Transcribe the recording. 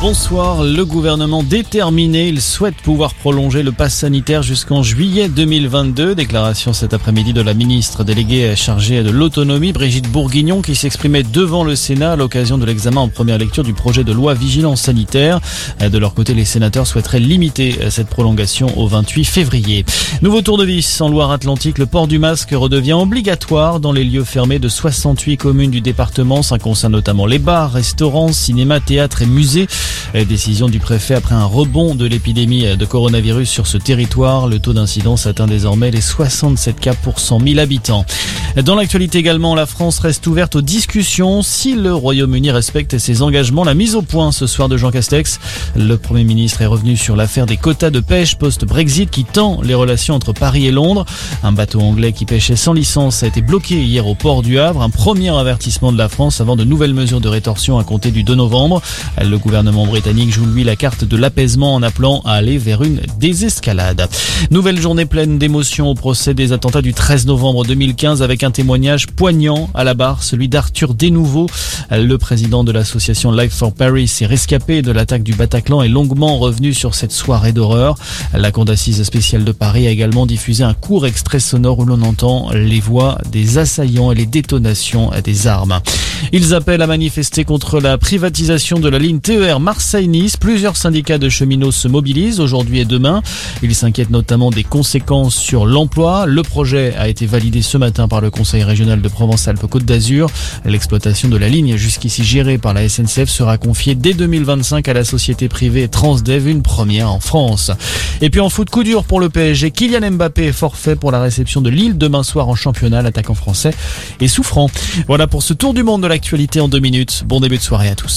Bonsoir. Le gouvernement déterminé, il souhaite pouvoir prolonger le pass sanitaire jusqu'en juillet 2022. Déclaration cet après-midi de la ministre déléguée chargée de l'autonomie, Brigitte Bourguignon, qui s'exprimait devant le Sénat à l'occasion de l'examen en première lecture du projet de loi vigilance sanitaire. De leur côté, les sénateurs souhaiteraient limiter cette prolongation au 28 février. Nouveau tour de vis en Loire-Atlantique. Le port du masque redevient obligatoire dans les lieux fermés de 68 communes du département. Ça concerne notamment les bars, restaurants, cinémas, théâtres et musées. Décision du préfet après un rebond de l'épidémie de coronavirus sur ce territoire. Le taux d'incidence atteint désormais les 67 cas pour 100 000 habitants. Dans l'actualité également, la France reste ouverte aux discussions si le Royaume-Uni respecte ses engagements. La mise au point ce soir de Jean Castex. Le Premier ministre est revenu sur l'affaire des quotas de pêche post-Brexit qui tend les relations entre Paris et Londres. Un bateau anglais qui pêchait sans licence a été bloqué hier au port du Havre. Un premier avertissement de la France avant de nouvelles mesures de rétorsion à compter du 2 novembre. Le gouvernement britannique joue lui la carte de l'apaisement en appelant à aller vers une désescalade. Nouvelle journée pleine d'émotions au procès des attentats du 13 novembre 2015 avec un témoignage poignant à la barre, celui d'Arthur Desnouveaux. Le président de l'association Life for Paris est rescapé de l'attaque du Bataclan et longuement revenu sur cette soirée d'horreur. La Cour d'assises spéciale de Paris a également diffusé un court extrait sonore où l'on entend les voix des assaillants et les détonations des armes. Ils appellent à manifester contre la privatisation de la ligne TER Marseille-Nice. Plusieurs syndicats de cheminots se mobilisent aujourd'hui et demain. Ils s'inquiètent notamment des conséquences sur l'emploi. Le projet a été validé ce matin par le Conseil régional de Provence-Alpes-Côte d'Azur. L'exploitation de la ligne jusqu'ici gérée par la SNCF sera confiée dès 2025 à la société privée Transdev, une première en France. Et puis en foot, coup dur pour le PSG. Kylian Mbappé est forfait pour la réception de Lille demain soir en championnat. L'attaquant français est souffrant. Voilà pour ce tour du monde de l'actualité en deux minutes. Bon début de soirée à tous.